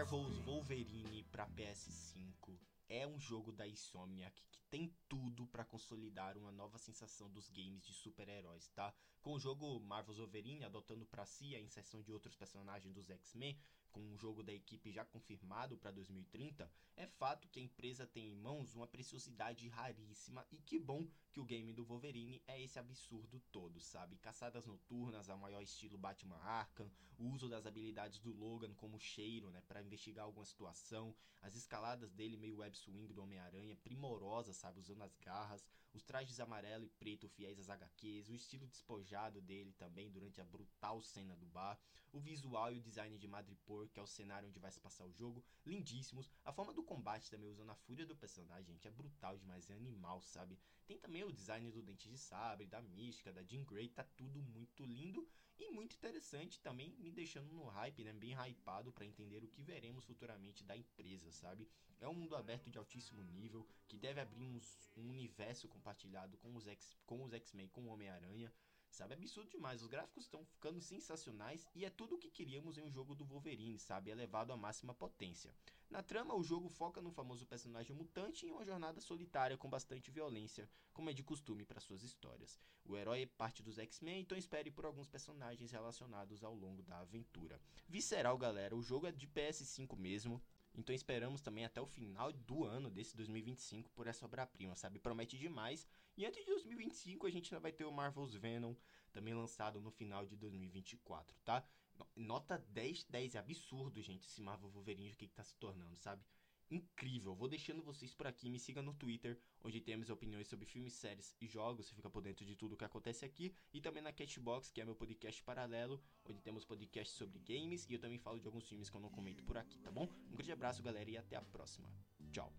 Marvel's Wolverine para PS5 é um jogo da Insomniac que tem tudo para consolidar uma nova sensação dos games de super-heróis, tá? Com o jogo Marvel's Wolverine adotando para si a inserção de outros personagens dos X-Men, com um jogo da equipe já confirmado para 2030, é fato que a empresa tem em mãos uma preciosidade raríssima e que bom que o game do Wolverine é esse absurdo todo, sabe? Caçadas noturnas ao maior estilo Batman Arkham, o uso das habilidades do Logan como cheiro, né, para investigar alguma situação, as escaladas dele meio web swing do Homem-Aranha, primorosa, sabe, usando as garras, os trajes amarelo e preto fiéis às HQs, o estilo despojado dele também durante a brutal cena do bar, o visual e o design de Madripoor que é o cenário onde vai se passar o jogo, lindíssimos. A forma do combate também usando a fúria do personagem, gente, é brutal demais, é animal, sabe? Tem também o design do Dente de Sabre, da Mística, da Jean Grey, tá tudo muito lindo e muito interessante também, me deixando no hype, né? Bem hypado para entender o que veremos futuramente da empresa, sabe? É um mundo aberto de altíssimo nível que deve abrir uns, um universo compartilhado com os X, com os X-Men, com o Homem-Aranha sabe? É absurdo demais. Os gráficos estão ficando sensacionais e é tudo o que queríamos em um jogo do Wolverine, sabe? Elevado à máxima potência. Na trama, o jogo foca no famoso personagem mutante em uma jornada solitária com bastante violência, como é de costume para suas histórias. O herói é parte dos X-Men, então espere por alguns personagens relacionados ao longo da aventura. Visceral, galera. O jogo é de PS5 mesmo. Então esperamos também até o final do ano desse 2025 por essa obra-prima, sabe? Promete demais. E antes de 2025 a gente ainda vai ter o Marvel's Venom também lançado no final de 2024, tá? Nota 10, 10 é absurdo, gente, esse Marvel Wolverine o que, que tá se tornando, sabe? incrível. Vou deixando vocês por aqui. Me siga no Twitter, onde temos opiniões sobre filmes, séries e jogos. Você fica por dentro de tudo o que acontece aqui. E também na Catchbox, que é meu podcast paralelo, onde temos podcasts sobre games. E eu também falo de alguns filmes que eu não comento por aqui, tá bom? Um grande abraço, galera, e até a próxima. Tchau.